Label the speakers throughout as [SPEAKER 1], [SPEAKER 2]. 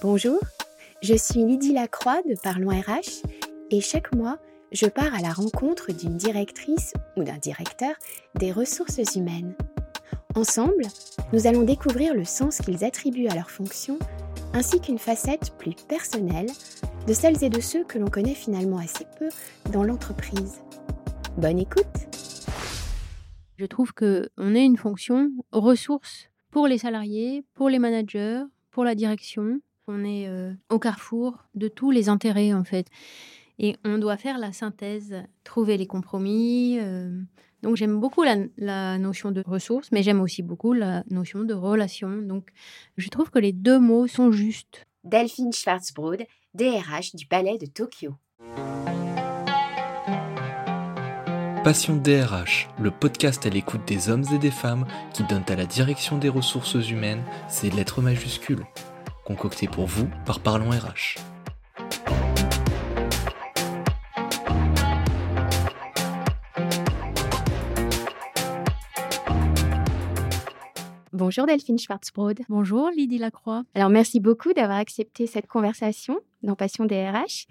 [SPEAKER 1] Bonjour, je suis Lydie Lacroix de Parlons RH et chaque mois, je pars à la rencontre d'une directrice ou d'un directeur des ressources humaines. Ensemble, nous allons découvrir le sens qu'ils attribuent à leur fonction ainsi qu'une facette plus personnelle de celles et de ceux que l'on connaît finalement assez peu dans l'entreprise. Bonne écoute
[SPEAKER 2] Je trouve qu'on est une fonction ressource pour les salariés, pour les managers, pour la direction. On est euh, au carrefour de tous les intérêts en fait. Et on doit faire la synthèse, trouver les compromis. Euh. Donc j'aime beaucoup la, notion de ressources, mais j'aime aussi beaucoup la notion de relation. Donc je trouve que les deux mots sont justes.
[SPEAKER 1] Delphine Schwarzbrod, DRH du Palais de Tokyo.
[SPEAKER 3] Passion DRH, le podcast à l'écoute des hommes et des femmes qui donnent à la direction des ressources humaines ses lettres majuscules. Concocté pour vous par Parlons RH.
[SPEAKER 1] Bonjour Delphine Schwarzbrod.
[SPEAKER 2] Bonjour Lydie Lacroix.
[SPEAKER 1] Alors merci beaucoup d'avoir accepté cette conversation dans Passion DRH.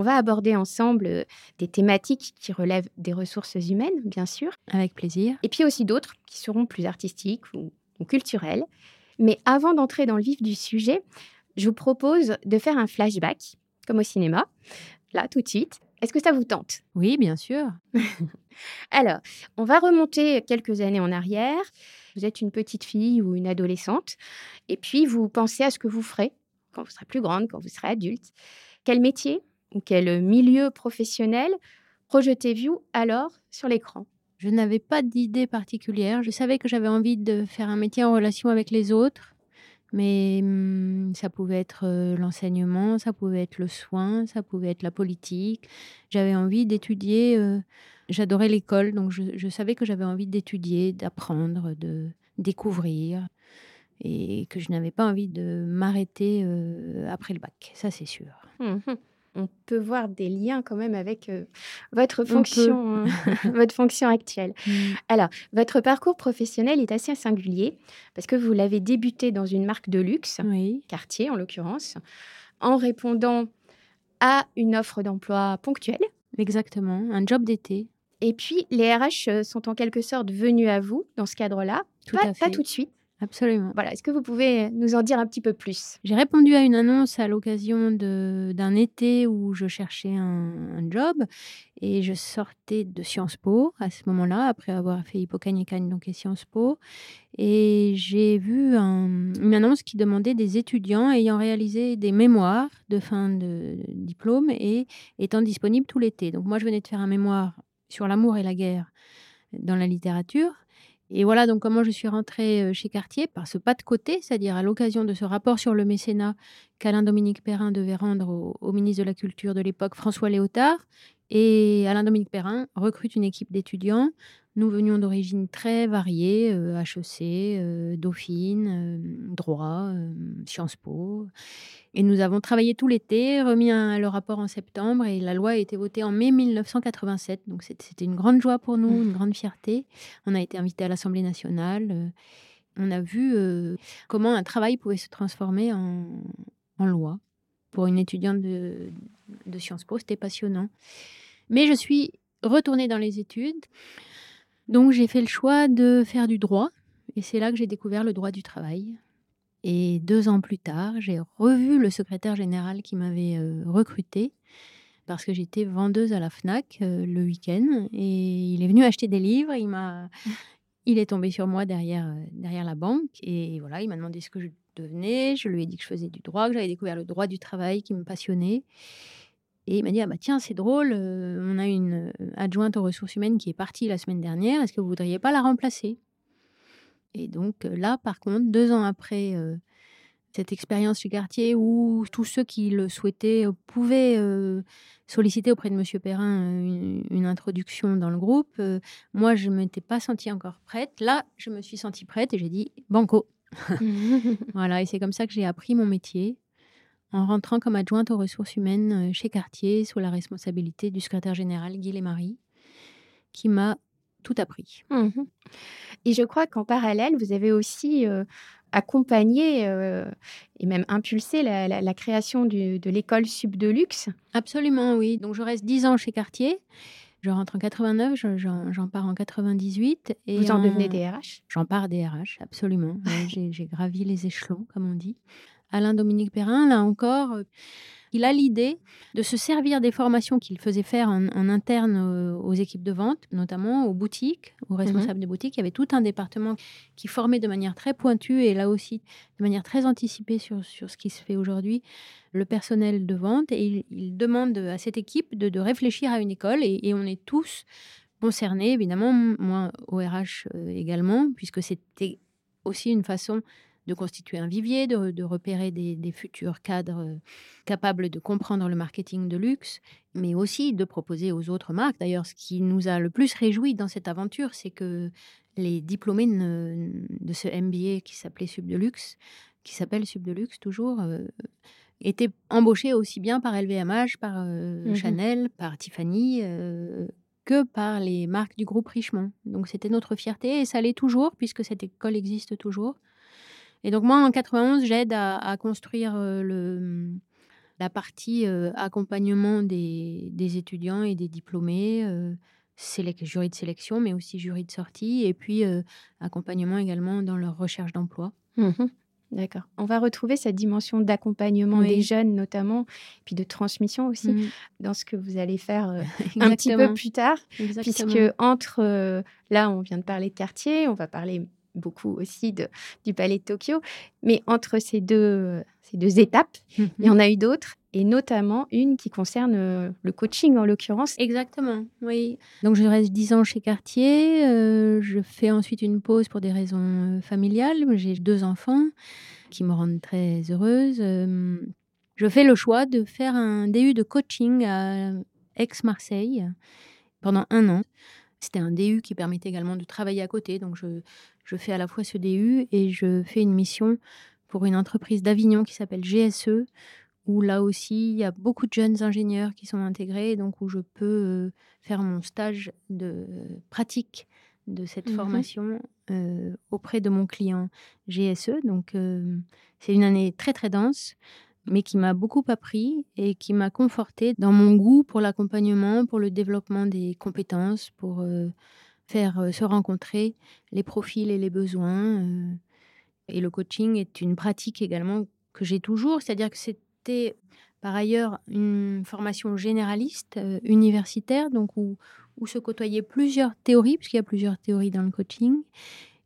[SPEAKER 1] On va aborder ensemble euh, des thématiques qui relèvent des ressources humaines, bien sûr.
[SPEAKER 2] Avec plaisir.
[SPEAKER 1] Et puis aussi d'autres qui seront plus artistiques ou, ou culturelles. Mais avant d'entrer dans le vif du sujet, je vous propose de faire un flashback, comme au cinéma, là tout de suite. Est-ce que ça vous tente?
[SPEAKER 2] Oui, bien sûr.
[SPEAKER 1] Alors, on va remonter quelques années en arrière. Vous êtes une petite fille ou une adolescente, et puis vous pensez à ce que vous ferez quand vous serez plus grande, quand vous serez adulte. Quel métier? Ou quel milieu professionnel projetez-vous alors sur l'écran
[SPEAKER 2] Je n'avais pas d'idée particulière. Je savais que j'avais envie de faire un métier en relation avec les autres, mais hum, ça pouvait être euh, l'enseignement, ça pouvait être le soin, ça pouvait être la politique. J'avais envie d'étudier. Euh, j'adorais l'école, donc je, je, savais que j'avais envie d'étudier, d'apprendre, de découvrir, et que je n'avais pas envie de m'arrêter euh, après le bac. Ça, c'est sûr.
[SPEAKER 1] Mmh on peut voir des liens quand même avec euh, votre fonction, hein, votre fonction actuelle. Mmh. Alors, votre parcours professionnel est assez singulier parce que vous l'avez débuté dans une marque de luxe,
[SPEAKER 2] oui.
[SPEAKER 1] quartier en l'occurrence, en répondant à une offre d'emploi ponctuelle.
[SPEAKER 2] Exactement, un job d'été.
[SPEAKER 1] Et puis, les RH sont en quelque sorte venus à vous dans ce cadre-là,
[SPEAKER 2] tout
[SPEAKER 1] pas,
[SPEAKER 2] à fait.
[SPEAKER 1] pas tout de suite.
[SPEAKER 2] Absolument.
[SPEAKER 1] Voilà, est-ce que vous pouvez nous en dire un petit peu plus?
[SPEAKER 2] J'ai répondu à une annonce à l'occasion d'un été où je cherchais un, un, job et je sortais de Sciences Po à ce moment-là, après avoir fait Hippocagne donc et Sciences Po. Et j'ai vu un, une annonce qui demandait des étudiants ayant réalisé des mémoires de fin de, de diplôme et étant disponibles tout l'été. Donc moi, je venais de faire un mémoire sur l'amour et la guerre dans la littérature. Et voilà donc comment je suis rentrée chez Cartier par ce pas de côté, c'est-à-dire à, l'occasion de ce rapport sur le mécénat qu'Alain Dominique Perrin devait rendre au, ministre de la Culture de l'époque, François Léotard. Et Alain Dominique Perrin recrute une équipe d'étudiants. Nous venions d'origines très variées, euh, HEC, euh, Dauphine, euh, droit, Sciences Po. Et nous avons travaillé tout l'été, remis un, le rapport en septembre et la loi a été votée en mai 1987. Donc c'était une grande joie pour nous, une grande fierté. On a été invité à l'Assemblée nationale. on a vu comment un travail pouvait se transformer en, en loi. Pour une étudiante de, de Sciences Po, c'était passionnant. Mais je suis retournée dans les études. Donc j'ai fait le choix de faire du droit et c'est là que j'ai découvert le droit du travail. Et deux ans plus tard, j'ai revu le secrétaire général qui m'avait euh, recruté parce que j'étais vendeuse à la FNAC euh, le week-end et il est venu acheter des livres. Il m'a, il est tombé sur moi derrière, euh, derrière la banque et voilà, il m'a demandé ce que je devenais. Je lui ai dit que je faisais du droit, que j'avais découvert le droit du travail qui me passionnait. Et il m'a dit ah bah tiens c'est drôle, euh, on a une adjointe aux ressources humaines qui est partie la semaine dernière. Est-ce que vous voudriez pas la remplacer? Et donc euh, là par contre deux ans après euh, cette expérience du quartier où tous ceux qui le souhaitaient pouvaient euh, solliciter auprès de Monsieur Perrin une, une, introduction dans le groupe, euh, moi je m'étais pas sentie encore prête. Là je me suis sentie prête et j'ai dit banco. voilà et c'est comme ça que j'ai appris mon métier en rentrant comme adjointe aux ressources humaines chez Cartier sous la responsabilité du secrétaire général Guy Marie, qui m'a tout appris.
[SPEAKER 1] Mmh et je crois qu'en parallèle, vous avez aussi accompagné et même impulsé la, création de l'école Sub de Luxe.
[SPEAKER 2] Absolument, oui. Donc je reste 10 ans chez Cartier. Je rentre en 89, j'en pars en 98.
[SPEAKER 1] Et Vous en, devenez DRH
[SPEAKER 2] J'en pars DRH, absolument. J'ai gravi les échelons, comme on dit. Alain Dominique Perrin, là encore, il a l'idée de se servir des formations qu'il faisait faire en, interne aux, équipes de vente, notamment aux boutiques, aux mhm. responsables des boutiques. Il y avait tout un département qui formait de manière très pointue et là aussi de manière très anticipée sur, sur ce qui se fait aujourd'hui le personnel de vente. Et il, demande à cette équipe de, réfléchir à une école et, et on est tous concernés, évidemment, moi au RH euh, également, puisque c'était aussi une façon de constituer un vivier, de, repérer des, futurs cadres euh, capables de comprendre le marketing de luxe, mais aussi de proposer aux autres marques. D'ailleurs, ce qui nous a le plus réjoui dans cette aventure, c'est que les diplômés de ce MBA qui s'appelait Sub de Luxe, qui s'appelle Sub de Luxe toujours, euh, étaient embauchés aussi bien par LVMH, par euh, mmh Chanel, par Tiffany, que par les marques du groupe Richemont. Donc c'était notre fierté et ça l'est toujours puisque cette école existe toujours. Et donc moi, en 91, j'aide à, construire euh, le, la partie euh, accompagnement des, étudiants et des diplômés, euh, jury de sélection, mais aussi jury de sortie, et puis accompagnement également dans leur recherche d'emploi.
[SPEAKER 1] Mmh D'accord. On va retrouver cette dimension d'accompagnement des jeunes notamment, puis de transmission aussi, mmh. dans ce que vous allez faire un petit peu plus tard, puisque entre, là on vient de parler de quartier, on va parler beaucoup aussi de, du Palais de Tokyo. Mais entre ces deux, ces deux étapes, il y en a eu d'autres, et notamment une qui concerne euh, le coaching en l'occurrence.
[SPEAKER 2] Exactement, oui. Donc je reste 10 ans chez Cartier, euh, je fais ensuite une pause pour des raisons euh, familiales. J'ai deux enfants qui me rendent très heureuse. je fais le choix de faire un DU de coaching à Aix-Marseille pendant un an. C'était un DU qui permettait également de travailler à côté. Donc, je, je fais à la fois ce DU et je fais une mission pour une entreprise d'Avignon qui s'appelle GSE, où là aussi, il y a beaucoup de jeunes ingénieurs qui sont intégrés, donc où je peux euh, faire mon stage de pratique de cette mmh formation euh, auprès de mon client GSE. Donc, euh, c'est une année très, très dense, mais qui m'a beaucoup appris et qui m'a conforté dans mon goût pour l'accompagnement, pour le développement des compétences, pour faire se rencontrer les profils et les besoins. et le coaching est une pratique également que j'ai toujours, c'est-à-dire que c'était par ailleurs une formation généraliste, universitaire, donc où se côtoyaient plusieurs théories, puisqu'il y a plusieurs théories dans le coaching.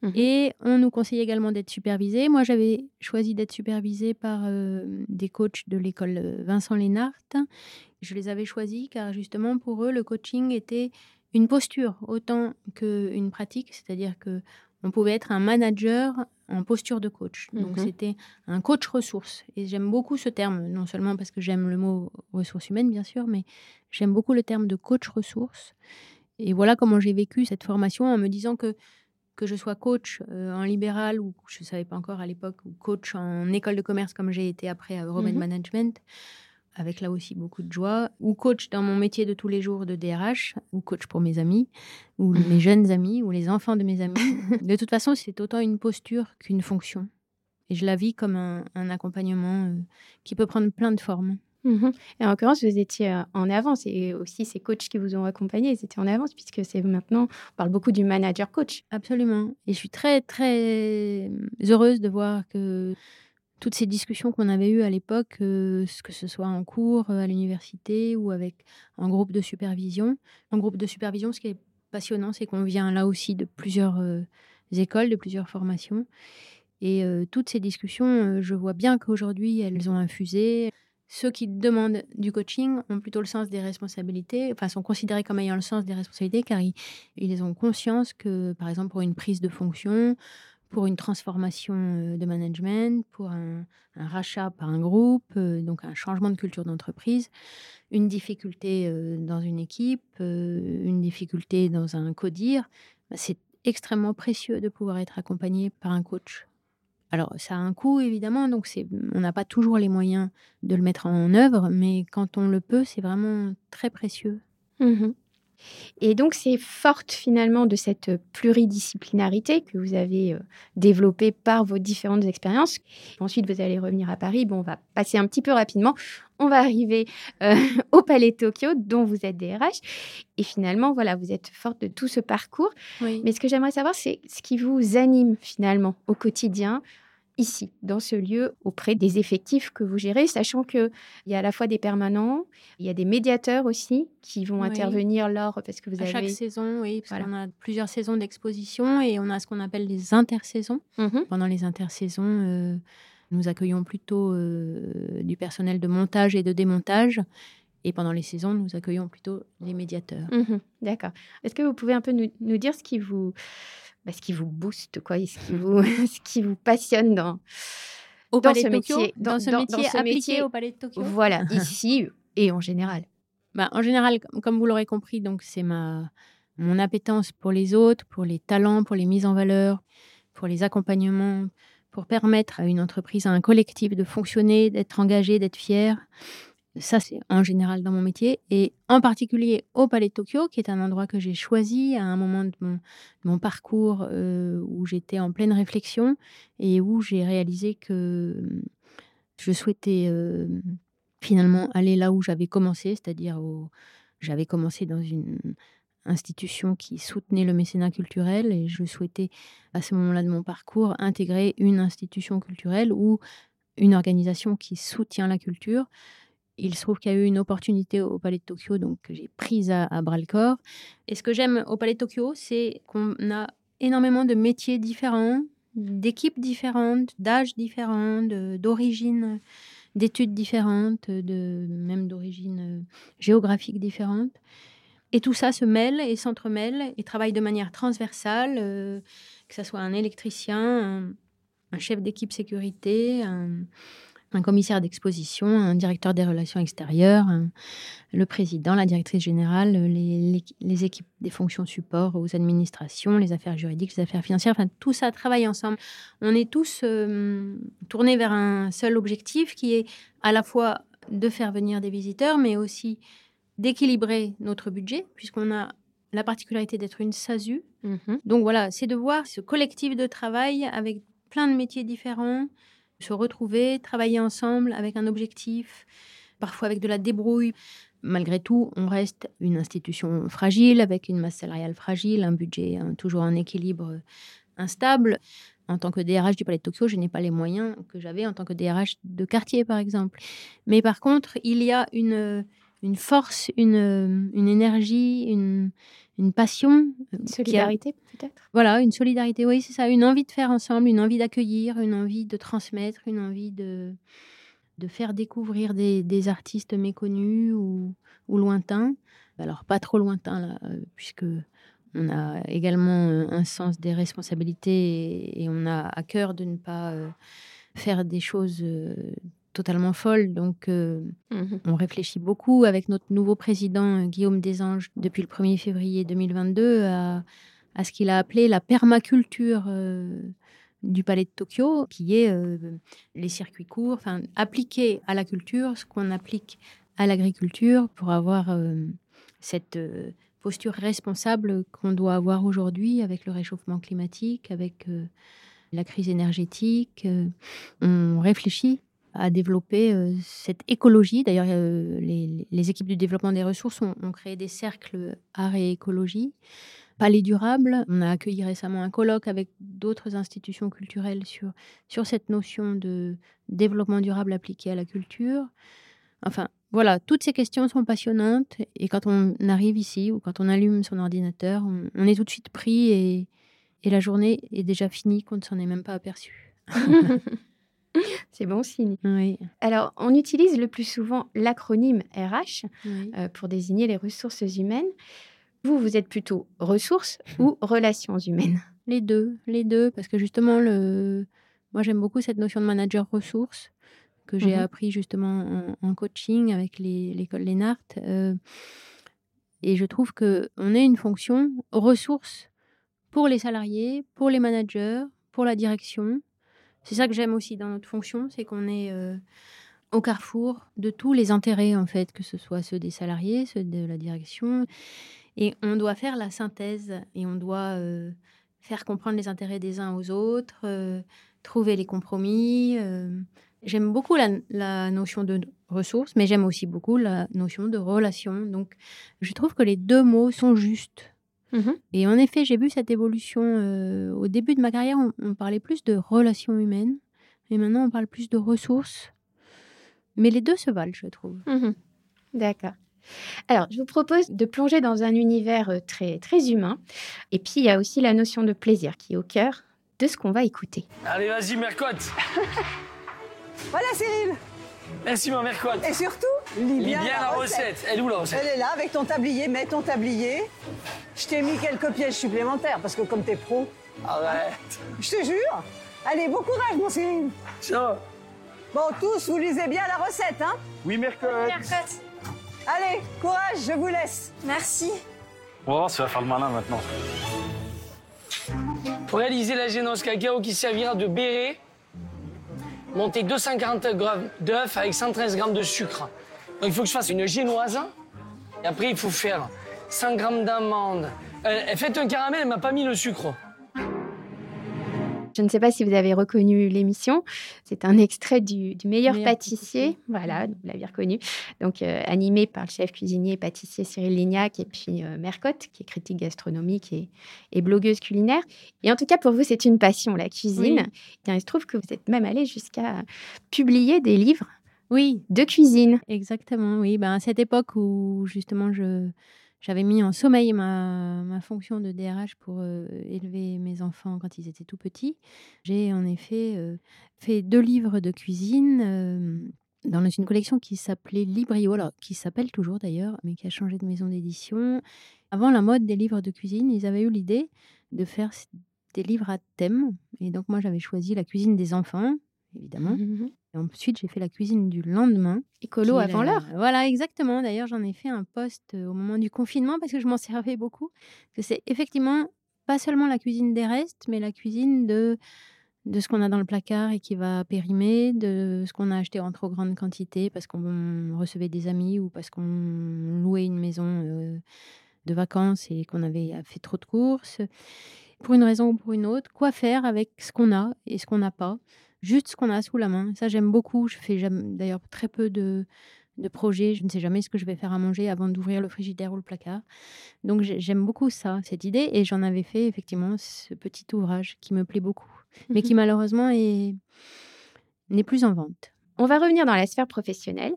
[SPEAKER 2] Mmh et on nous conseillait également d'être supervisé. Moi, j'avais choisi d'être supervisé par des coachs de l'école Vincent Lénart. Je les avais choisis car justement pour eux, le coaching était une posture autant qu'une pratique, c'est-à-dire que on pouvait être un manager en posture de coach. Donc mhm. c'était un coach ressources. Et j'aime beaucoup ce terme, non seulement parce que j'aime le mot ressources humaines, bien sûr, mais j'aime beaucoup le terme de coach ressources. Et voilà comment j'ai vécu cette formation en me disant que que je sois coach euh, en libéral ou je ne savais pas encore à l'époque, ou coach en école de commerce comme j'ai été après à Euromed mhm. Management, avec là aussi beaucoup de joie, ou coach dans mon métier de tous les jours de DRH, ou coach pour mes amis, ou mes jeunes amis, ou les enfants de mes amis. de toute façon, c'est autant une posture qu'une fonction. Et je la vis comme un, accompagnement euh, qui peut prendre plein de formes.
[SPEAKER 1] Mhm. Et en l'occurrence, vous étiez euh, en avance et aussi ces coachs qui vous ont accompagné, ils étaient en avance puisque c'est maintenant, on parle beaucoup du manager coach.
[SPEAKER 2] Absolument. Et je suis très, très heureuse de voir que toutes ces discussions qu'on avait eues à l'époque, euh, que ce soit en cours, euh, à l'université ou avec un groupe de supervision. En groupe de supervision, ce qui est passionnant, c'est qu'on vient là aussi de plusieurs écoles, de plusieurs formations. Et toutes ces discussions, je vois bien qu'aujourd'hui, elles ont infusé. Ceux qui demandent du coaching ont plutôt le sens des responsabilités, enfin sont considérés comme ayant le sens des responsabilités car ils ont conscience que, par exemple, pour une prise de fonction, pour une transformation euh, de management, pour un, rachat par un groupe, euh, donc un changement de culture d'entreprise, une difficulté euh, dans une équipe, une difficulté dans un codir. Bah, c'est extrêmement précieux de pouvoir être accompagné par un coach. Alors, ça a un coût, évidemment, donc on n'a pas toujours les moyens de le mettre en œuvre, mais quand on le peut, c'est vraiment très précieux.
[SPEAKER 1] Mmh Et donc, c'est forte finalement de cette pluridisciplinarité que vous avez euh, développée par vos différentes expériences. Ensuite, vous allez revenir à Paris. Bon, on va passer un petit peu rapidement. On va arriver euh, au Palais de Tokyo, dont vous êtes DRH. Et finalement, voilà, vous êtes forte de tout ce parcours. Mais ce que j'aimerais savoir, c'est ce qui vous anime finalement au quotidien ici, dans ce lieu, auprès des effectifs que vous gérez, sachant qu'il y a à la fois des permanents, il y a des médiateurs aussi qui vont intervenir lors, parce que vous
[SPEAKER 2] à
[SPEAKER 1] avez...
[SPEAKER 2] chaque saison, oui, parce qu'on a plusieurs saisons d'exposition et on a ce qu'on appelle les intersaisons. Mmh Pendant les intersaisons, euh, nous accueillons plutôt euh, du personnel de montage et de démontage. Et pendant les saisons, nous accueillons plutôt les médiateurs.
[SPEAKER 1] Mmh D'accord. Est-ce que vous pouvez un peu nous dire ce qui vous bah, ce qui vous booste, quoi, ce qui vous, ce qui vous passionne dans,
[SPEAKER 2] au dans ce métier, dans, ce métier appliqué au Palais de Tokyo.
[SPEAKER 1] Voilà, ici et en général.
[SPEAKER 2] Bah, en général, comme vous l'aurez compris, donc c'est ma mon appétence pour les autres, pour les talents, pour les mises en valeur, pour les accompagnements, pour permettre à une entreprise, à un collectif de fonctionner, d'être engagé, d'être fier. Ça, c'est en général dans mon métier et en particulier au Palais de Tokyo, qui est un endroit que j'ai choisi à un moment de mon, parcours euh, où j'étais en pleine réflexion et où j'ai réalisé que hum, je souhaitais euh, finalement aller là où j'avais commencé, c'est-à-dire j'avais commencé dans une institution qui soutenait le mécénat culturel et je souhaitais à ce moment-là de mon parcours intégrer une institution culturelle ou une organisation qui soutient la culture il se trouve qu'il y a eu une opportunité au Palais de Tokyo, donc que j'ai prise à, bras le corps. Et ce que j'aime au Palais de Tokyo, c'est qu'on a énormément de métiers différents, d'équipes différentes, d'âges différents, d'origines, d'études différentes, de, même d'origine euh, géographique différente. Et tout ça se mêle et s'entremêle et travaille de manière transversale, euh, que ce soit un électricien, un chef d'équipe sécurité, un, un commissaire d'exposition, un directeur des relations extérieures, le président, la directrice générale, les, équipes des fonctions support aux administrations, les affaires juridiques, les affaires financières, enfin tout ça travaille ensemble. On est tous euh, tournés vers un seul objectif qui est à la fois de faire venir des visiteurs, mais aussi d'équilibrer notre budget, puisqu'on a la particularité d'être une SASU. Mm-hmm. Donc voilà, c'est de voir ce collectif de travail avec plein de métiers différents, se retrouver, travailler ensemble avec un objectif, parfois avec de la débrouille. Malgré tout, on reste une institution fragile, avec une masse salariale fragile, un budget toujours en équilibre euh, instable. En tant que DRH du Palais de Tokyo, je n'ai pas les moyens que j'avais en tant que DRH de quartier, par exemple. Mais par contre, il y a une, une force, une, une énergie, une, une passion.
[SPEAKER 1] Euh, une solidarité, peut-être?
[SPEAKER 2] Voilà, une solidarité, oui, c'est ça. Une envie de faire ensemble, une envie d'accueillir, une envie de transmettre, une envie de, de faire découvrir des, artistes méconnus ou, ou, lointains. Alors, pas trop lointains, là, euh, puisque on a également euh, un sens des responsabilités et, on a à cœur de ne pas faire des choses totalement folle. Donc, euh, mmh on réfléchit beaucoup avec notre nouveau président, euh, Guillaume Desanges, depuis le 1er février 2022, à, ce qu'il a appelé la permaculture euh, du Palais de Tokyo, qui est les circuits courts, enfin, appliquer à la culture ce qu'on applique à l'agriculture pour avoir cette posture responsable qu'on doit avoir aujourd'hui avec le réchauffement climatique, avec la crise énergétique. on réfléchit à développer euh, cette écologie. D'ailleurs, euh, les, équipes du développement des ressources ont, créé des cercles art et écologie. Palais durable, on a accueilli récemment un colloque avec d'autres institutions culturelles sur, sur cette notion de développement durable appliqué à la culture. Enfin, voilà, toutes ces questions sont passionnantes et quand on arrive ici ou quand on allume son ordinateur, on, on est tout de suite pris et, et la journée est déjà finie qu'on ne s'en est même pas aperçu.
[SPEAKER 1] C'est bon signe.
[SPEAKER 2] Oui.
[SPEAKER 1] Alors, on utilise le plus souvent l'acronyme RH euh, pour désigner les ressources humaines. Vous, vous êtes plutôt ressources ou relations humaines?
[SPEAKER 2] Les deux, les deux, parce que justement, le... moi j'aime beaucoup cette notion de manager ressources que j'ai mhm. appris justement en, coaching avec l'école Lénart. Euh, et je trouve que on est une fonction ressources pour les salariés, pour les managers, pour la direction, c'est ça que j'aime aussi dans notre fonction, c'est qu'on est, euh, au carrefour de tous les intérêts, en fait, que ce soit ceux des salariés, ceux de la direction. Et on doit faire la synthèse et on doit euh, faire comprendre les intérêts des uns aux autres, euh, trouver les compromis. J'aime beaucoup la, la notion de ressources, mais j'aime aussi beaucoup la notion de relation. Donc, je trouve que les deux mots sont justes.
[SPEAKER 1] Mhm.
[SPEAKER 2] Et en effet, j'ai vu cette évolution. euh, au début de ma carrière, on, on parlait plus de relations humaines. Et maintenant, on parle plus de ressources. Mais les deux se valent, je trouve.
[SPEAKER 1] Mhm. D'accord. Alors, je vous propose de plonger dans un univers euh, très, très humain. Et puis, il y a aussi la notion de plaisir qui est au cœur de ce qu'on va écouter.
[SPEAKER 4] Allez, vas-y, Mercotte.
[SPEAKER 5] Voilà Cyril
[SPEAKER 4] Merci, ma Mercotte.
[SPEAKER 5] Et surtout, bien,
[SPEAKER 4] bien la recette. Elle est où la recette
[SPEAKER 5] Elle est là avec ton tablier, mets ton tablier. Je t'ai mis quelques pièges supplémentaires parce que comme t'es pro,
[SPEAKER 4] Arrête.
[SPEAKER 5] je te jure. Allez, bon courage mon Cyril.
[SPEAKER 4] Tiens.
[SPEAKER 5] Bon, tous, vous lisez bien la recette, hein
[SPEAKER 4] Oui, Mercotte.
[SPEAKER 5] Allez, courage, je vous laisse.
[SPEAKER 6] Merci.
[SPEAKER 4] On va voir si ça va faire le malin maintenant. Pour réaliser la génose cacao qui servira de béret, montez 240 grammes d'œufs avec 113 grammes de sucre. Donc il faut que je fasse une génoise. Et après, il faut faire 100 grammes d'amandes. Euh, faites un caramel, elle m'a pas mis le sucre.
[SPEAKER 1] Je ne sais pas si vous avez reconnu l'émission. C'est un extrait du, du meilleur,
[SPEAKER 2] Meilleur
[SPEAKER 1] pâtissier.
[SPEAKER 2] pâtissier.
[SPEAKER 1] Voilà, vous l'avez reconnu. Donc, euh, animé par le chef cuisinier et pâtissier Cyril Lignac et puis euh, Mercotte, qui est critique gastronomique et, et blogueuse culinaire. Et en tout cas, pour vous, c'est une passion, la cuisine.
[SPEAKER 2] Oui.
[SPEAKER 1] Bien, il se trouve que vous êtes même allé jusqu'à publier des livres
[SPEAKER 2] Oui,
[SPEAKER 1] de cuisine.
[SPEAKER 2] Exactement, oui. Ben, à cette époque où justement je j'avais mis en sommeil ma, ma fonction de DRH pour euh, élever mes enfants quand ils étaient tout petits, j'ai en effet euh, fait deux livres de cuisine euh, dans une collection qui s'appelait Librio, alors, qui s'appelle toujours d'ailleurs, mais qui a changé de maison d'édition. Avant la mode des livres de cuisine, ils avaient eu l'idée de faire des livres à thème. Et donc moi j'avais choisi la cuisine des enfants, évidemment. Et ensuite, j'ai fait la cuisine du lendemain.
[SPEAKER 1] Écolo avant l'heure.
[SPEAKER 2] Voilà, exactement. D'ailleurs, j'en ai fait un post euh, au moment du confinement parce que je m'en servais beaucoup. Que c'est effectivement pas seulement la cuisine des restes, mais la cuisine de de ce qu'on a dans le placard et qui va périmer, de ce qu'on a acheté en trop grande quantité parce qu'on recevait des amis ou parce qu'on louait une maison euh, de vacances et qu'on avait fait trop de courses. Pour une raison ou pour une autre, quoi faire avec ce qu'on a et ce qu'on n'a pas? Juste ce qu'on a sous la main. Ça, j'aime beaucoup. Je fais d'ailleurs très peu de, de projets. Je ne sais jamais ce que je vais faire à manger avant d'ouvrir le frigidaire ou le placard. Donc, j'ai- j'aime beaucoup ça, cette idée. Et j'en avais fait effectivement ce petit ouvrage qui me plaît beaucoup, mais qui malheureusement est- n'est plus en vente.
[SPEAKER 1] On va revenir dans la sphère professionnelle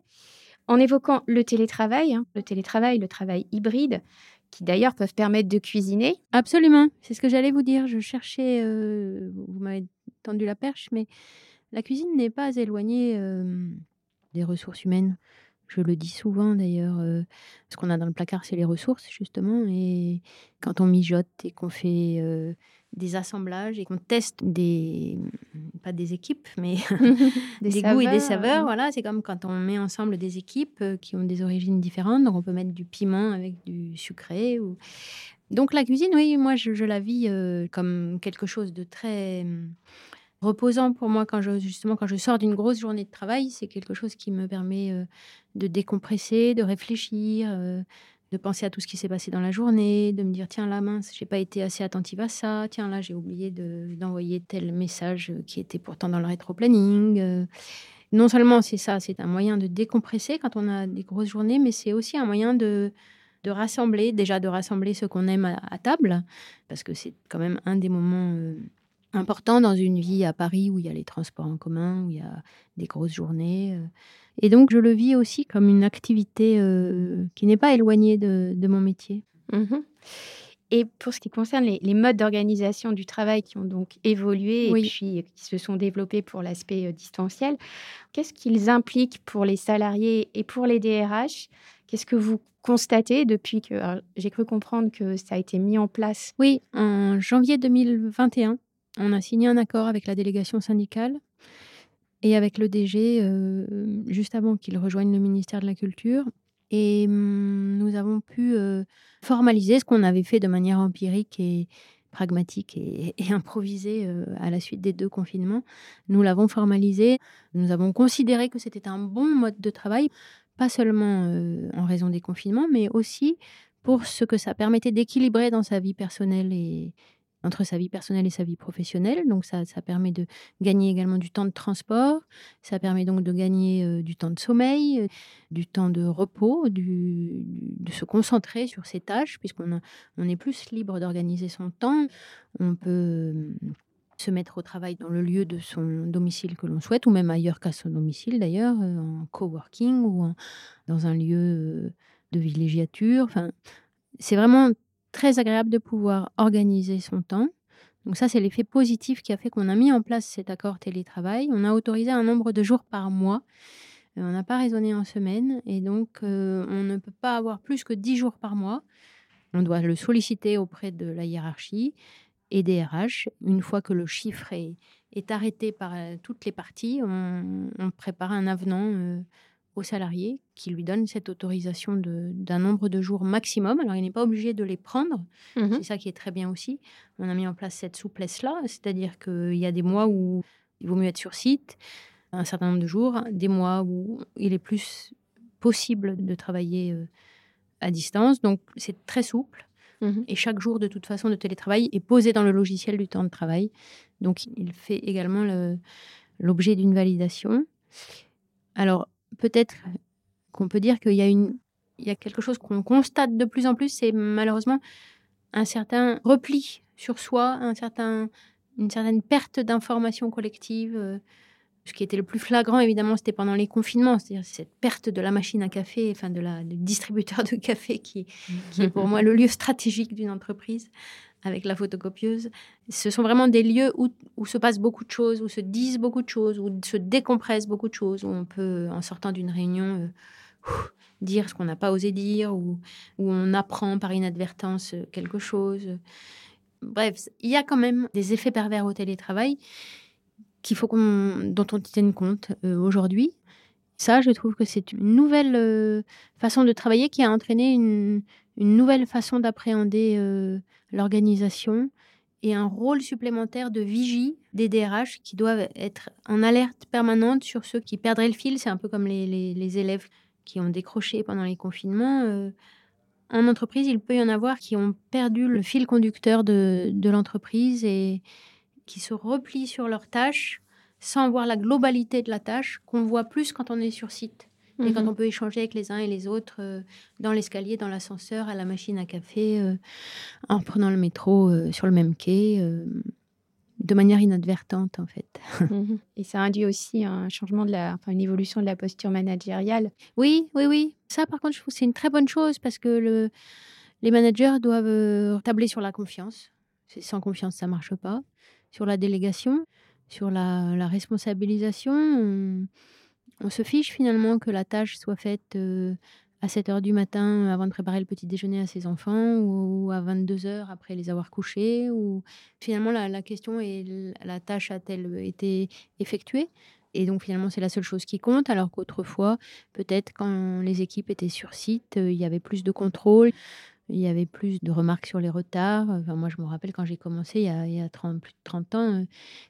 [SPEAKER 1] en évoquant le télétravail, hein, le télétravail, le travail hybride, qui d'ailleurs peuvent permettre de cuisiner.
[SPEAKER 2] Absolument, c'est ce que j'allais vous dire. Je cherchais, euh, vous m'avez tendu la perche, mais la cuisine n'est pas éloignée euh, des ressources humaines. Je le dis souvent d'ailleurs. euh, ce qu'on a dans le placard, c'est les ressources, justement. Et quand on mijote et qu'on fait des assemblages et qu'on teste des. Pas des équipes, mais des, goûts et des saveurs. Voilà, c'est comme quand on met ensemble des équipes euh, qui ont des origines différentes. Donc, on peut mettre du piment avec du sucré. Ou... Donc, la cuisine, oui, moi, je, je la vis euh, comme quelque chose de très hum, reposant pour moi quand je justement quand je sors d'une grosse journée de travail. C'est quelque chose qui me permet euh, de décompresser, de réfléchir. euh, de penser à tout ce qui s'est passé dans la journée, de me dire tiens là mince, j'ai pas été assez attentive à ça, tiens là j'ai oublié de- d'envoyer tel message euh, qui était pourtant dans le rétro-planning. euh. Non seulement c'est ça, c'est un moyen de décompresser quand on a des grosses journées, mais c'est aussi un moyen de, de rassembler, déjà de rassembler ce qu'on aime à, table, parce que c'est quand même un des moments euh, importants dans une vie à Paris où il y a les transports en commun, où il y a des grosses journées. Et donc je le vis aussi comme une activité euh, qui n'est pas éloignée de, de mon métier.
[SPEAKER 1] Mhm. Et pour ce qui concerne les, les modes d'organisation du travail qui ont donc évolué
[SPEAKER 2] Oui.
[SPEAKER 1] et puis qui se sont développés pour l'aspect euh, distanciel, qu'est-ce qu'ils impliquent pour les salariés et pour les DRH Qu'est-ce que vous constatez depuis que j'ai cru comprendre que ça a été mis en place?
[SPEAKER 2] Oui, en janvier 2021, on a signé un accord avec la délégation syndicale et avec le DG euh, juste avant qu'il rejoigne le ministère de la Culture. Et hum, nous avons pu euh, formaliser ce qu'on avait fait de manière empirique et pragmatique et, et improvisée euh, à la suite des deux confinements. Nous l'avons formalisé. Nous avons considéré que c'était un bon mode de travail, pas seulement en raison des confinements, mais aussi pour ce que ça permettait d'équilibrer dans sa vie personnelle et entre sa vie personnelle et sa vie professionnelle. Donc ça, ça permet de gagner également du temps de transport, ça permet donc de gagner euh, du temps de sommeil, euh, du temps de repos, du, de se concentrer sur ses tâches, puisqu'on on est plus libre d'organiser son temps. On peut euh, se mettre au travail dans le lieu de son domicile que l'on souhaite, ou même ailleurs qu'à son domicile d'ailleurs, en coworking ou dans un lieu de villégiature. Enfin, c'est vraiment très agréable de pouvoir organiser son temps. Donc ça, c'est l'effet positif qui a fait qu'on a mis en place cet accord télétravail. On a autorisé un nombre de jours par mois. Euh, on n'a pas raisonné en semaine et donc euh, on ne peut pas avoir plus que 10 jours par mois. On doit le solliciter auprès de la hiérarchie et des RH. Une fois que le chiffre est, arrêté par euh, toutes les parties, on, prépare un avenant au salarié qui lui donne cette autorisation d'un nombre de jours maximum. Alors, il n'est pas obligé de les prendre. Mmh C'est ça qui est très bien aussi. On a mis en place cette souplesse-là, c'est-à-dire qu'il y a des mois où il vaut mieux être sur site, un certain nombre de jours, des mois où il est plus possible de travailler euh, à distance. Donc, c'est très souple. Mmh Et chaque jour, de toute façon, de télétravail est posé dans le logiciel du temps de travail. Donc, il fait également l'objet d'une validation. Alors, peut-être qu'on peut dire qu'il y a une, il y a quelque chose qu'on constate de plus en plus, c'est malheureusement un certain repli sur soi, un certain, une certaine perte d'information collective. Euh, ce qui était le plus flagrant, évidemment, c'était pendant les confinements, c'est-à-dire cette perte de la machine à café, enfin de la du distributeur de café, qui, qui est pour moi le lieu stratégique d'une entreprise avec la photocopieuse. Ce sont vraiment des lieux où, se passe beaucoup de choses, où se disent beaucoup de choses, où se décompressent beaucoup de choses, où on peut, en sortant d'une réunion, euh, dire ce qu'on n'a pas osé dire, ou où on apprend par inadvertance euh, quelque chose. Bref, il y a quand même des effets pervers au télétravail qu'il faut dont on tienne compte euh, aujourd'hui. Ça, je trouve que c'est une nouvelle façon de travailler qui a entraîné une, une nouvelle façon d'appréhender l'organisation et un rôle supplémentaire de vigie des DRH qui doivent être en alerte permanente sur ceux qui perdraient le fil. C'est un peu comme les, élèves qui ont décroché pendant les confinements. Euh, en entreprise, il peut y en avoir qui ont perdu le fil conducteur de, de l'entreprise et qui se replient sur leurs tâches sans voir la globalité de la tâche qu'on voit plus quand on est sur site. Et quand mhm. on peut échanger avec les uns et les autres euh, dans l'escalier, dans l'ascenseur, à la machine à café, euh, en prenant le métro euh, sur le même quai, de manière inadvertante en fait.
[SPEAKER 1] Mhm. Et ça induit aussi un changement de la, enfin une évolution de la posture managériale.
[SPEAKER 2] Oui, oui, oui. Ça par contre, je trouve que c'est une très bonne chose parce que le, les managers doivent tabler sur la confiance. Sans confiance, ça marche pas. Sur la délégation, sur la, la responsabilisation on se fiche finalement que la tâche soit faite euh, à 7 heures du matin avant de préparer le petit déjeuner à ses enfants ou, à 22 heures après les avoir couchés. Ou finalement, la, question est la tâche a-t-elle été effectuée? Et donc finalement, c'est la seule chose qui compte, alors qu'autrefois, peut-être quand les équipes étaient sur site, euh, il y avait plus de contrôle. Il y avait plus de remarques sur les retards. Enfin, moi, je me rappelle quand j'ai commencé il y a, il y a 30, plus de 30 ans, euh,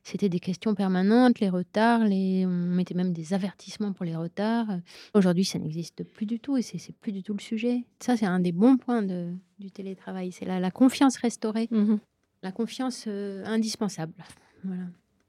[SPEAKER 2] c'était des questions permanentes, les retards, les... on mettait même des avertissements pour les retards. Aujourd'hui, ça n'existe plus du tout et c'est, c'est plus du tout le sujet. Ça, c'est un des bons points de, du télétravail. C'est la, la confiance restaurée, mmh la confiance euh, indispensable. Voilà.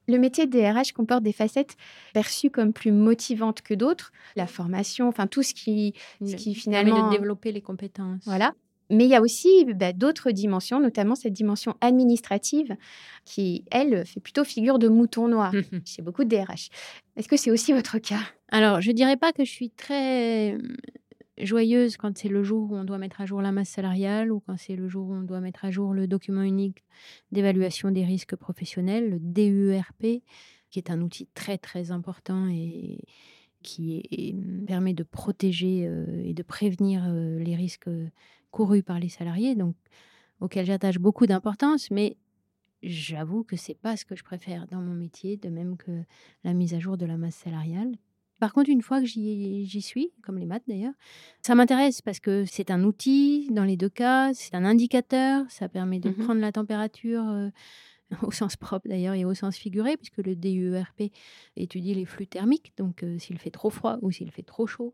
[SPEAKER 1] Le métier de DRH comporte des facettes perçues comme plus motivantes que d'autres. La formation, enfin tout ce qui, ce qui finalement...
[SPEAKER 2] de développer les compétences.
[SPEAKER 1] Voilà. Mais il y a aussi bah, d'autres dimensions, notamment cette dimension administrative qui, elle, fait plutôt figure de mouton noir chez beaucoup de DRH. Est-ce que c'est aussi votre cas?
[SPEAKER 2] Alors, je ne dirais pas que je suis très euh, joyeuse quand c'est le jour où on doit mettre à jour la masse salariale ou quand c'est le jour où on doit mettre à jour le document unique d'évaluation des risques professionnels, le DURP, qui est un outil très très important et qui permet de protéger euh, et de prévenir euh, les risques couru par les salariés, donc auquel j'attache beaucoup d'importance, mais j'avoue que c'est pas ce que je préfère dans mon métier, de même que la mise à jour de la masse salariale. Par contre, une fois que j'y suis, comme les maths d'ailleurs, ça m'intéresse parce que c'est un outil dans les deux cas, c'est un indicateur, ça permet de mmh prendre la température au sens propre d'ailleurs et au sens figuré, puisque le DUERP étudie les flux thermiques, donc euh, s'il fait trop froid ou s'il fait trop chaud,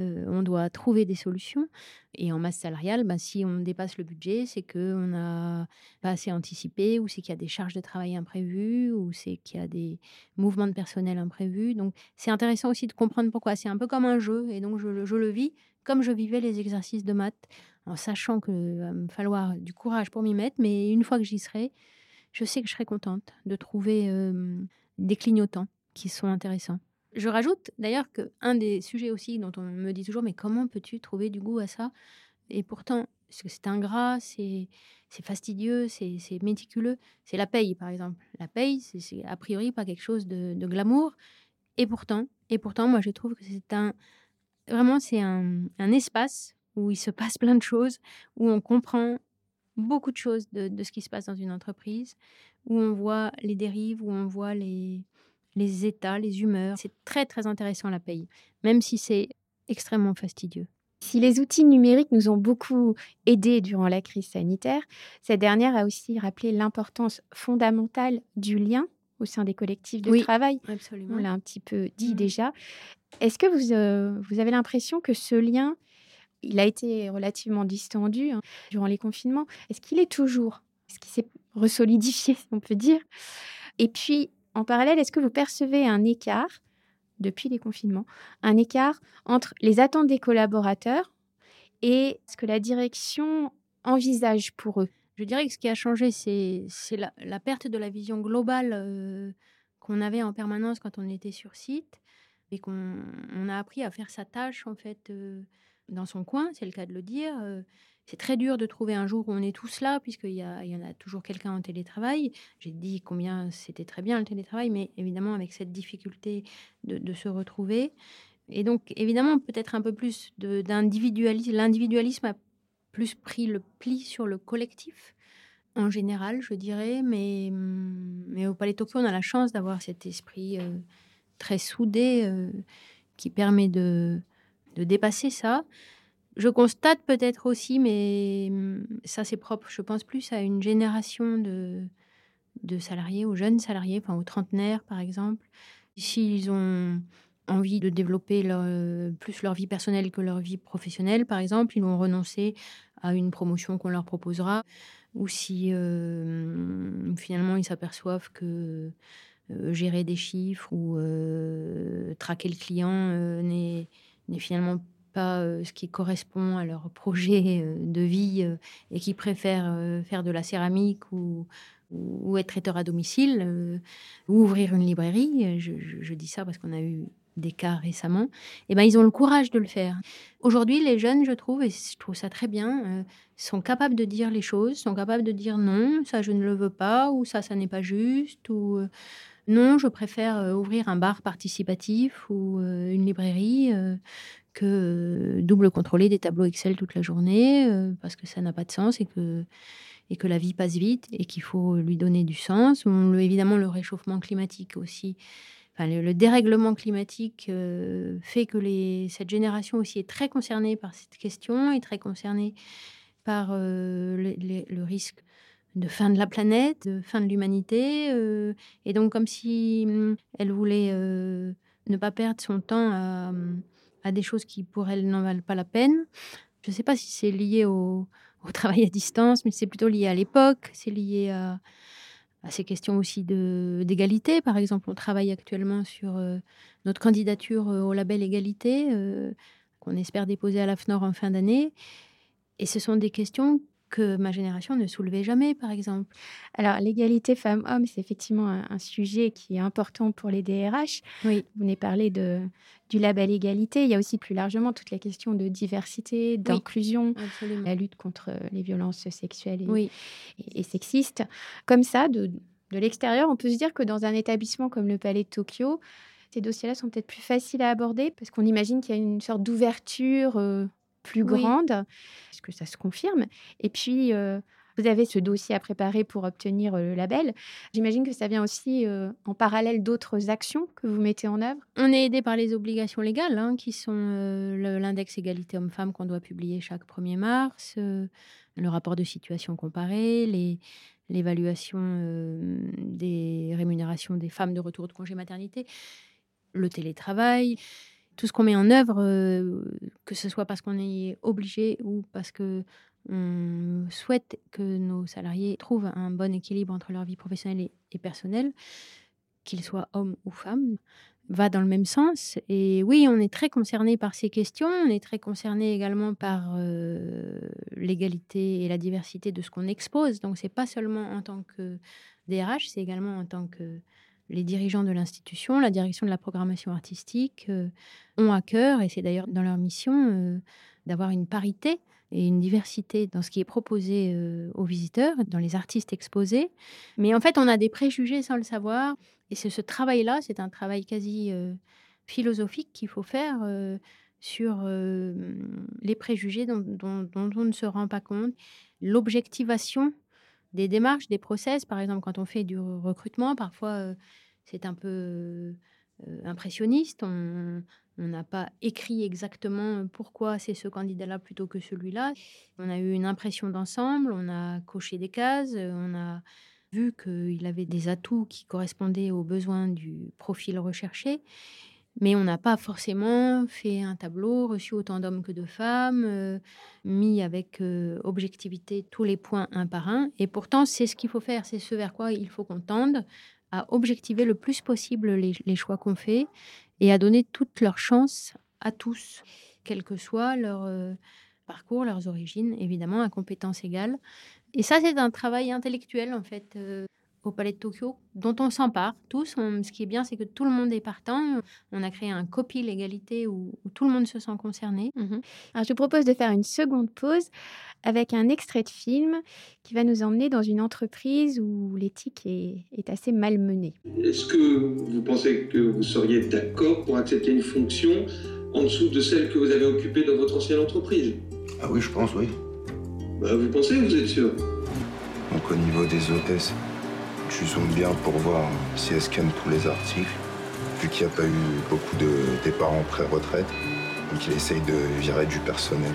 [SPEAKER 2] euh, on doit trouver des solutions. Et en masse salariale, ben, si on dépasse le budget, c'est qu'on n'a pas assez anticipé, ou c'est qu'il y a des charges de travail imprévues, ou c'est qu'il y a des mouvements de personnel imprévus. Donc c'est intéressant aussi de comprendre pourquoi. C'est un peu comme un jeu, et donc je, je le vis comme je vivais les exercices de maths, en sachant qu'il va me falloir du courage pour m'y mettre, mais une fois que j'y serai, je sais que je serai contente de trouver des clignotants qui sont intéressants. Je rajoute d'ailleurs qu'un des sujets aussi dont on me dit toujours, mais comment peux-tu trouver du goût à ça? Et pourtant, parce que c'est ingrat, c'est fastidieux, c'est méticuleux, c'est la paye par exemple. La paye, c'est a priori pas quelque chose de, glamour. Et pourtant, et pourtant, moi je trouve que c'est un vraiment c'est un, un espace où il se passe plein de choses, où on comprend beaucoup de choses de, ce qui se passe dans une entreprise, où on voit les dérives, où on voit les, les états, les humeurs. C'est très très intéressant la paye, même si c'est extrêmement fastidieux.
[SPEAKER 1] Si les outils numériques nous ont beaucoup aidés durant la crise sanitaire, cette dernière a aussi rappelé l'importance fondamentale du lien au sein des collectifs de travail.
[SPEAKER 2] Absolument.
[SPEAKER 1] On l'a un petit peu dit mmh. déjà. Est-ce que vous, euh, vous avez l'impression que ce lien il a été relativement distendu hein, durant les confinements. Est-ce qu'il est toujours? Est-ce qu'il s'est resolidifié, on peut dire? Et puis, en parallèle, est-ce que vous percevez un écart, depuis les confinements, un écart entre les attentes des collaborateurs et ce que la direction envisage pour eux?
[SPEAKER 2] Je dirais que ce qui a changé, c'est la, perte de la vision globale euh, qu'on avait en permanence quand on était sur site et qu'on a appris à faire sa tâche, en fait. Euh, dans son coin, c'est le cas de le dire. c'est très dur de trouver un jour où on est tous là, puisqu'il y, y en a toujours quelqu'un en télétravail. J'ai dit combien c'était très bien le télétravail, mais évidemment avec cette difficulté de, se retrouver. Et donc, évidemment, peut-être un peu plus d'individualisme. L'individualisme a plus pris le pli sur le collectif, en général, je dirais. Mais, mais au Palais Tokyo, on a la chance d'avoir cet esprit très soudé qui permet de, de dépasser ça. Je constate peut-être aussi, mais hum, ça c'est propre, je pense plus à une génération de, de salariés, aux jeunes salariés, enfin aux trentenaires par exemple. S'ils ont envie de développer leur, plus leur vie personnelle que leur vie professionnelle, par exemple, ils vont renoncer à une promotion qu'on leur proposera, ou si euh, finalement ils s'aperçoivent que euh, gérer des chiffres ou euh, traquer le client n'est n'est finalement pas ce qui correspond à leur projet de vie et qui préfèrent faire de la céramique ou, ou être traiteur à domicile ou ouvrir une librairie. Je, dis ça parce qu'on a eu des cas récemment. Et eh ben ils ont le courage de le faire. Aujourd'hui, les jeunes, je trouve, et je trouve ça très bien, sont capables de dire les choses, sont capables de dire non, ça je ne le veux pas, ou ça, ça n'est pas juste, ou non, je préfère euh, ouvrir un bar participatif ou euh, une librairie euh, que double contrôler des tableaux Excel toute la journée parce que ça n'a pas de sens et que, et que la vie passe vite et qu'il faut lui donner du sens. évidemment, le réchauffement climatique aussi. Le, dérèglement climatique fait que cette génération aussi est très concernée par cette question, est très concernée par le risque de fin de la planète, de fin de l'humanité. Euh, et donc, comme si hum, elle voulait euh, ne pas perdre son temps à, à, des choses qui, pour elle, n'en valent pas la peine. Je ne sais pas si c'est lié au, travail à distance, mais c'est plutôt lié à l'époque. C'est lié à, ces questions aussi d'égalité. Par exemple, on travaille actuellement sur euh, notre candidature au label égalité, qu'on espère déposer à la FNOR en fin d'année. Et ce sont des questions que ma génération ne soulevait jamais, par exemple.
[SPEAKER 1] Alors, l'égalité femmes-hommes, c'est effectivement un, sujet qui est important pour les DRH.
[SPEAKER 2] Oui.
[SPEAKER 1] Vous venez parler de, du label égalité. Il y a aussi plus largement toute la question de diversité, d'inclusion, la lutte contre les violences sexuelles et, et, sexistes. Comme ça, de, de l'extérieur, on peut se dire que dans un établissement comme le Palais de Tokyo, ces dossiers-là sont peut-être plus faciles à aborder parce qu'on imagine qu'il y a une sorte d'ouverture. Euh, plus grande. Est-ce que ça se confirme Et puis, euh, Vous avez ce dossier à préparer pour obtenir euh, le label. J'imagine que ça vient aussi euh, en parallèle d'autres actions que vous mettez en œuvre.
[SPEAKER 2] On est aidé par les obligations légales, hein, qui sont euh, l'index égalité homme-femme qu'on doit publier chaque 1er mars, le rapport de situation comparée, l'évaluation des rémunérations des femmes de retour de congé maternité, le télétravail tout ce qu'on met en œuvre, que ce soit parce qu'on est obligé ou parce que on souhaite que nos salariés trouvent un bon équilibre entre leur vie professionnelle et, personnelle, qu'ils soient hommes ou femmes, va dans le même sens. Et oui, on est très concerné par ces questions. On est très concerné également par euh, l'égalité et la diversité de ce qu'on expose. Donc, c'est pas seulement en tant que DRH, c'est également en tant que les dirigeants de l'institution, la direction de la programmation artistique euh, ont à cœur, et c'est d'ailleurs dans leur mission, euh, d'avoir une parité et une diversité dans ce qui est proposé euh, aux visiteurs, dans les artistes exposés. Mais en fait, on a des préjugés sans le savoir. Et c'est ce travail-là, c'est un travail quasi philosophique qu'il faut faire sur les préjugés dont, on ne se rend pas compte, l'objectivation des démarches, des process. Par exemple, quand on fait du recrutement, parfois c'est un peu impressionniste. On, on n'a pas écrit exactement pourquoi c'est ce candidat-là plutôt que celui-là. On a eu une impression d'ensemble, on a coché des cases, on a vu qu'il avait des atouts qui correspondaient aux besoins du profil recherché. Mais on n'a pas forcément fait un tableau, reçu autant d'hommes que de femmes, euh, mis avec euh, objectivité tous les points un par un. Et pourtant, c'est ce qu'il faut faire, c'est ce vers quoi il faut qu'on tende, à objectiver le plus possible les choix qu'on fait et à donner toutes leurs chances à tous, quel que soit leur euh, parcours, leurs origines, évidemment, à compétences égales. Et ça, c'est un travail intellectuel, en fait, au Palais de Tokyo, dont on s'empare tous. ce qui est bien, c'est que tout le monde est partant. On a créé un copie l'égalité où, tout le monde se sent concerné.
[SPEAKER 1] Mhm. Alors, je vous propose de faire une seconde pause avec un extrait de film qui va nous emmener dans une entreprise où l'éthique est, est assez malmenée.
[SPEAKER 6] Est-ce que vous pensez que vous seriez d'accord pour accepter une fonction en dessous de celle que vous avez occupée dans votre ancienne entreprise?
[SPEAKER 7] Ah oui, je pense, oui.
[SPEAKER 6] Bah, vous pensez, vous êtes sûr?
[SPEAKER 7] Donc au niveau des hôtesses, tu zoomes bien pour voir si elles scannent tous les articles, vu qu'il n'y a pas eu beaucoup de départs en pré-retraite, donc il essaye de virer du personnel.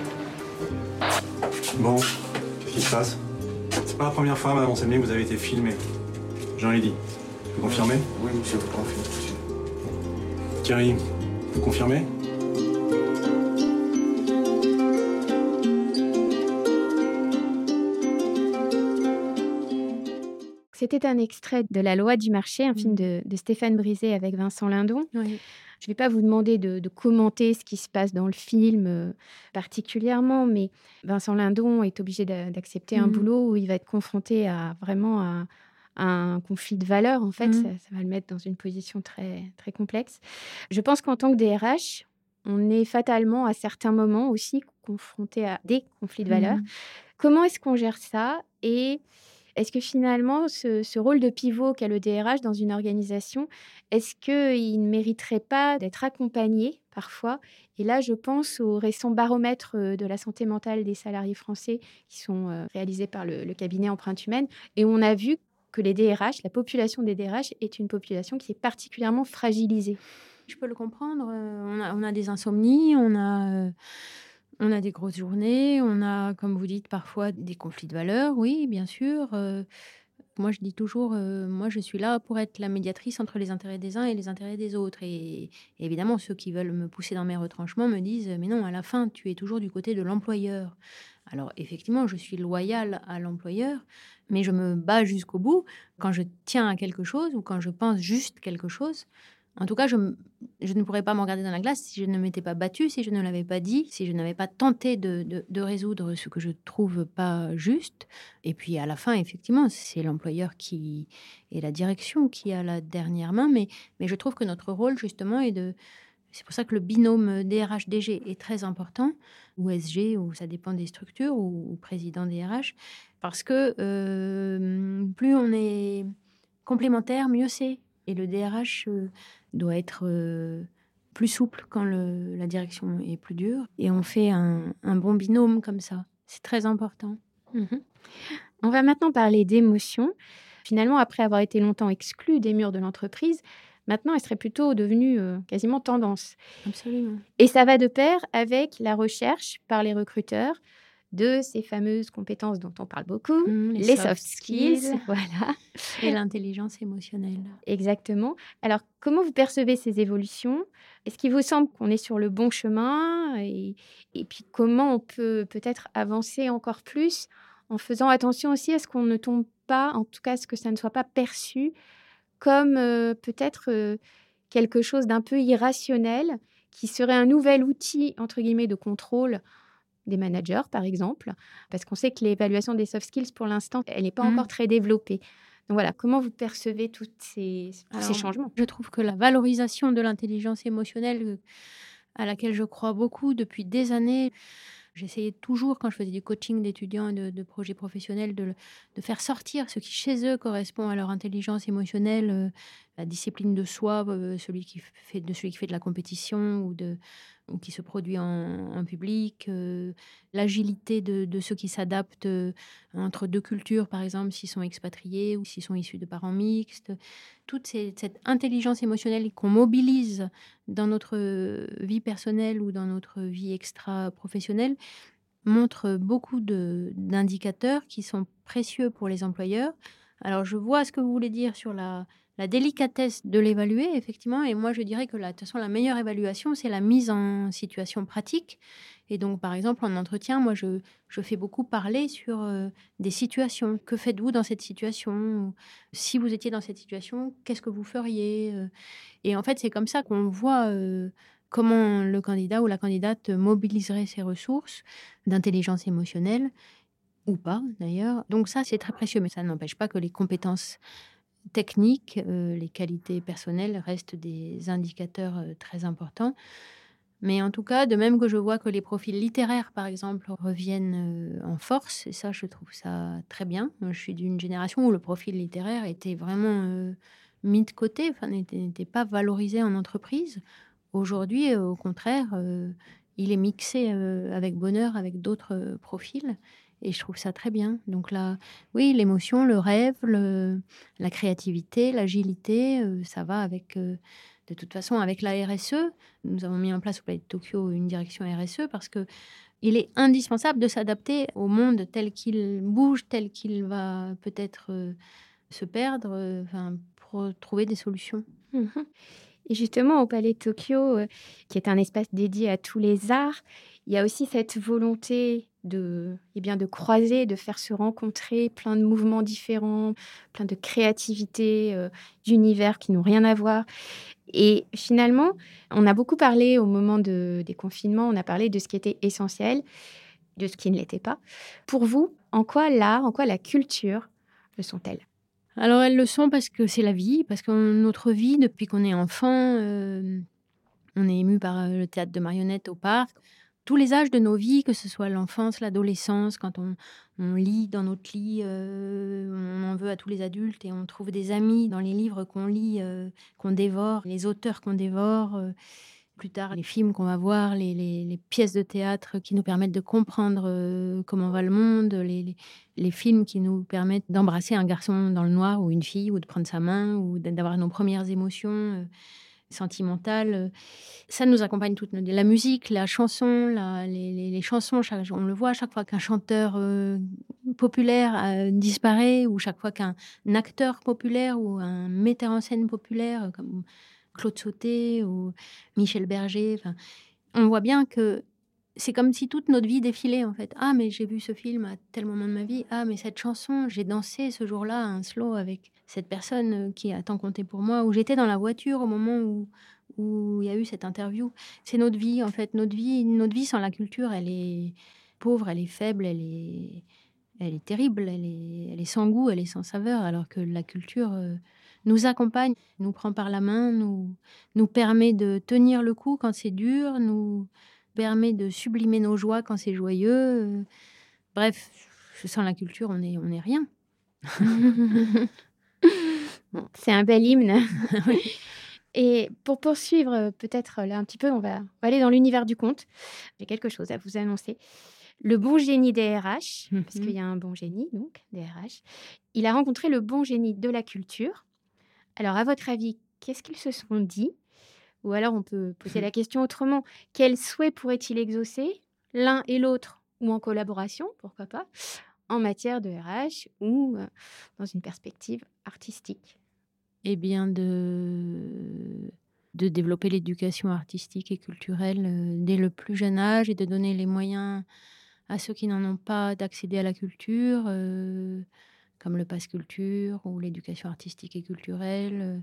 [SPEAKER 8] Bon, qu'est-ce qui se passe? C'est pas la première fois, madame Enseignée, que vous avez été filmé. J'en ai dit. Vous confirmez?
[SPEAKER 7] Oui, monsieur, vous confirmez.
[SPEAKER 8] Thierry, vous confirmez?
[SPEAKER 1] C'était un extrait de La loi du marché, un film mmh. de, Stéphane Brisé avec Vincent Lindon. Je ne vais pas vous demander de, commenter ce qui se passe dans le film euh, particulièrement, mais Vincent Lindon est obligé d'accepter un mmh. boulot où il va être confronté à vraiment à, un conflit de valeurs. En fait, mmh. ça, ça, va le mettre dans une position très, très complexe. Je pense qu'en tant que DRH, on est fatalement à certains moments aussi confronté à des conflits de valeurs. Comment est-ce qu'on gère ça et est-ce que finalement, ce, rôle de pivot qu'a le DRH dans une organisation, est-ce qu'il ne mériterait pas d'être accompagné parfois? Et là, je pense au récent baromètre euh, de la santé mentale des salariés français qui sont euh, réalisés par le, cabinet Empreinte Humaine. Et on a vu que les DRH, la population des DRH, est une population qui est particulièrement fragilisée.
[SPEAKER 2] Je peux le comprendre. Euh, on a, des insomnies, on a... On a des grosses journées, on a, comme vous dites, parfois des conflits de valeurs, oui, bien sûr. Euh, moi, je dis toujours, euh, moi, je suis là pour être la médiatrice entre les intérêts des uns et les intérêts des autres. Et, évidemment, ceux qui veulent me pousser dans mes retranchements me disent, mais non, à la fin, tu es toujours du côté de l'employeur. Alors, effectivement, je suis loyale à l'employeur, mais je me bats jusqu'au bout quand je tiens à quelque chose ou quand je pense juste quelque chose. En tout cas, je, ne pourrais pas me regarder dans la glace si je ne m'étais pas battue, si je ne l'avais pas dit, si je n'avais pas tenté de, résoudre ce que je trouve pas juste. Et puis à la fin, effectivement, c'est l'employeur qui et la direction qui a la dernière main. Mais, je trouve que notre rôle, justement, est de... C'est pour ça que le binôme DRH-DG est très important, ou SG, ou ça dépend des structures, ou, président DRH, parce que euh, plus on est complémentaire, mieux c'est. Et le DRH euh, doit être euh, plus souple quand la direction est plus dure. Et on fait un, bon binôme comme ça. C'est très important.
[SPEAKER 1] Mhm. On va maintenant parler d'émotions. Finalement, après avoir été longtemps exclue des murs de l'entreprise, maintenant, elle serait plutôt devenue euh, quasiment tendance.
[SPEAKER 2] Absolument.
[SPEAKER 1] Et ça va de pair avec la recherche par les recruteurs de ces fameuses compétences dont on parle beaucoup,
[SPEAKER 2] Mmh,
[SPEAKER 1] les, soft skills. Voilà,
[SPEAKER 2] et l'intelligence émotionnelle.
[SPEAKER 1] exactement. Alors, comment vous percevez ces évolutions? Est-ce qu'il vous semble qu'on est sur le bon chemin? Et, et puis comment on peut peut-être avancer encore plus en faisant attention aussi à ce qu'on ne tombe pas, en tout cas, à ce que ça ne soit pas perçu comme euh, peut-être euh, quelque chose d'un peu irrationnel qui serait un nouvel outil, entre guillemets, de contrôle des managers, par exemple, parce qu'on sait que l'évaluation des soft skills, pour l'instant, elle n'est pas
[SPEAKER 2] Mhm.
[SPEAKER 1] encore très développée. Donc voilà, comment vous percevez tous ces, ces changements?
[SPEAKER 2] Je trouve que la valorisation de l'intelligence émotionnelle, à laquelle je crois beaucoup depuis des années, j'essayais toujours, quand je faisais du coaching d'étudiants et de, de projets professionnels, de, faire sortir ce qui chez eux correspond à leur intelligence émotionnelle, euh, la discipline de soi, euh, celui qui fait de celui qui fait de la compétition ou de qui se produit en, public, euh, l'agilité de, ceux qui s'adaptent euh, entre deux cultures, par exemple, s'ils sont expatriés ou s'ils sont issus de parents mixtes. Toute cette intelligence émotionnelle qu'on mobilise dans notre vie personnelle ou dans notre vie extra-professionnelle montre beaucoup d'indicateurs qui sont précieux pour les employeurs. Alors, je vois ce que vous voulez dire sur la, la délicatesse de l'évaluer, effectivement, et moi, je dirais que la, de toute façon, la meilleure évaluation, c'est la mise en situation pratique. Et donc, par exemple, en entretien, moi, je, je fais beaucoup parler sur euh, des situations. Que faites-vous dans cette situation? Si vous étiez dans cette situation, qu'est-ce que vous feriez? Euh, Et en fait, c'est comme ça qu'on voit euh, comment le candidat ou la candidate mobiliserait ses ressources d'intelligence émotionnelle ou pas d'ailleurs. Donc ça, c'est très précieux, mais ça n'empêche pas que les compétences techniques, euh, les qualités personnelles restent des indicateurs euh, très importants. Mais en tout cas, de même que je vois que les profils littéraires, par exemple, reviennent euh, en force, et ça, je trouve ça très bien. Je suis d'une génération où le profil littéraire était vraiment mis de côté, n'était pas valorisé en entreprise. Aujourd'hui, au contraire, il est mixé avec bonheur avec d'autres profils. Et je trouve ça très bien. Donc là, oui, l'émotion, le rêve, la créativité, l'agilité, euh, ça va avec, euh, de toute façon, avec la RSE. Nous avons mis en place au Palais de Tokyo une direction RSE parce que il est indispensable de s'adapter au monde tel qu'il bouge, tel qu'il va peut-être euh, se perdre, enfin, pour trouver des solutions.
[SPEAKER 1] Mhm. Et justement, au Palais de Tokyo, qui est un espace dédié à tous les arts, il y a aussi cette volonté de, eh bien, de croiser, de faire se rencontrer plein de mouvements différents, plein de créativité, euh, d'univers qui n'ont rien à voir. Et finalement, on a beaucoup parlé au moment de- des confinements, on a parlé de ce qui était essentiel, de ce qui ne l'était pas. Pour vous, en quoi l'art, en quoi la culture le sont-elles?
[SPEAKER 2] Alors elles le sont parce que c'est la vie, parce que notre vie, depuis qu'on est enfant, euh, on est ému par euh, le théâtre de marionnettes au parc. Tous les âges de nos vies, que ce soit l'enfance, l'adolescence, quand on, lit dans notre lit, euh, on en veut à tous les adultes et on trouve des amis dans les livres qu'on lit, euh, qu'on dévore, les auteurs qu'on dévore. euh, plus tard, les films qu'on va voir, les, pièces de théâtre qui nous permettent de comprendre comment va le monde, les, films qui nous permettent d'embrasser un garçon dans le noir ou une fille, ou de prendre sa main, ou d'a- d'avoir nos premières émotions sentimentales. euh, Ça nous accompagne toute. La musique, la chanson, les, chansons, on le voit chaque fois qu'un chanteur euh, populaire euh, disparaît, ou chaque fois qu'un acteur populaire ou un metteur en scène populaire, comme Claude Sauté ou Michel Berger, on voit bien que c'est comme si toute notre vie défilait en fait. Ah mais j'ai vu ce film à tel moment de ma vie. Ah mais cette chanson, j'ai dansé ce jour-là un slow avec cette personne euh, qui a tant compté pour moi. Ou j'étais dans la voiture au moment où où il y a eu cette interview. C'est notre vie en fait. Notre vie, notre vie sans la culture, elle est pauvre, elle est faible, elle est elle est terrible, elle est, elle est sans goût, elle est sans saveur, alors que la culture euh, nous accompagne, nous prend par la main, nous, nous permet de tenir le coup quand c'est dur, nous permet de sublimer nos joies quand c'est joyeux. euh. Bref, sans la culture, on n'est on est rien.
[SPEAKER 1] Bon, c'est un bel hymne. Et pour poursuivre, euh, peut-être là un petit peu, on va, on va aller dans l'univers du conte. J'ai quelque chose à vous annoncer. le bon génie des RH, parce
[SPEAKER 2] Mhm.
[SPEAKER 1] qu'il y a un bon génie, donc, des RH, il a rencontré le bon génie de la culture. Alors, à votre avis, qu'est-ce qu'ils se sont dit? Ou alors, on peut poser la question autrement. Quel souhait pourrait-il exaucer, l'un et l'autre, ou en collaboration, pourquoi pas, en matière de RH ou dans une perspective artistique?
[SPEAKER 2] Eh bien, de, de développer l'éducation artistique et culturelle dès le plus jeune âge et de donner les moyens à ceux qui n'en ont pas d'accéder à la culture, euh, comme le passe culture ou l'éducation artistique et culturelle. euh,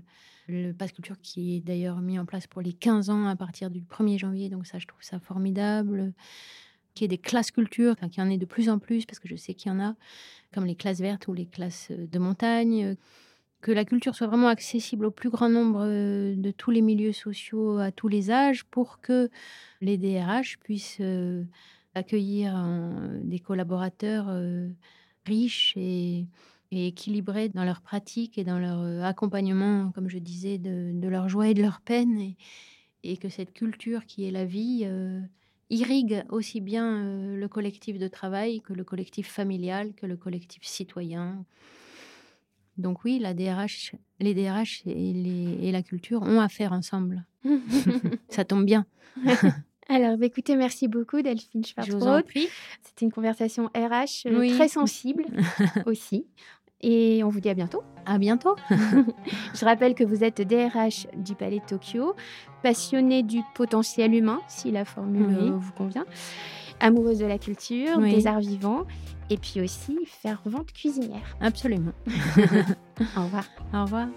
[SPEAKER 2] le passe culture qui est d'ailleurs mis en place pour les 15 ans à partir du 1er janvier, donc ça, je trouve ça formidable. Qu'il y ait des classes culture, qu'il y en ait de plus en plus, parce que je sais qu'il y en a, comme les classes vertes ou les classes euh, de montagne, euh, que la culture soit vraiment accessible au plus grand nombre de tous les milieux sociaux à tous les âges pour que les DRH puissent accueillir des collaborateurs riches et, et équilibrés dans leur pratique et dans leur euh, accompagnement, comme je disais, de, de leur joie et de leur peine et, et que cette culture qui est la vie euh, irrigue aussi bien euh, le collectif de travail que le collectif familial, que le collectif citoyen. Donc oui, la DRH, les DRH et, les- et la culture ont à faire ensemble. Ça tombe bien.
[SPEAKER 1] Alors, bah, écoutez, merci beaucoup Delphine Schwarzbrot. C'était une conversation RH euh,
[SPEAKER 2] Oui.
[SPEAKER 1] très sensible aussi. Et on vous dit à bientôt.
[SPEAKER 2] À bientôt.
[SPEAKER 1] Je rappelle que vous êtes DRH du Palais de Tokyo, passionné du potentiel humain, si la formule
[SPEAKER 2] Oui.
[SPEAKER 1] vous convient, amoureuse de la culture,
[SPEAKER 2] Oui.
[SPEAKER 1] des arts vivants, et puis aussi fervente cuisinière.
[SPEAKER 2] Absolument.
[SPEAKER 1] Au revoir.
[SPEAKER 2] Au revoir.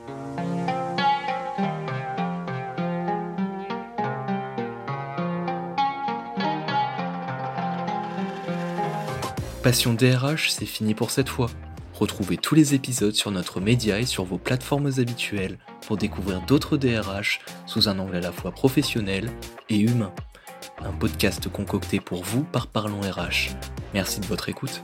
[SPEAKER 3] Passion DRH, c'est fini pour cette fois. Retrouvez tous les épisodes sur notre média et sur vos plateformes habituelles pour découvrir d'autres DRH sous un angle à la fois professionnel et humain. Un podcast concocté pour vous par Parlons RH. Merci de votre écoute.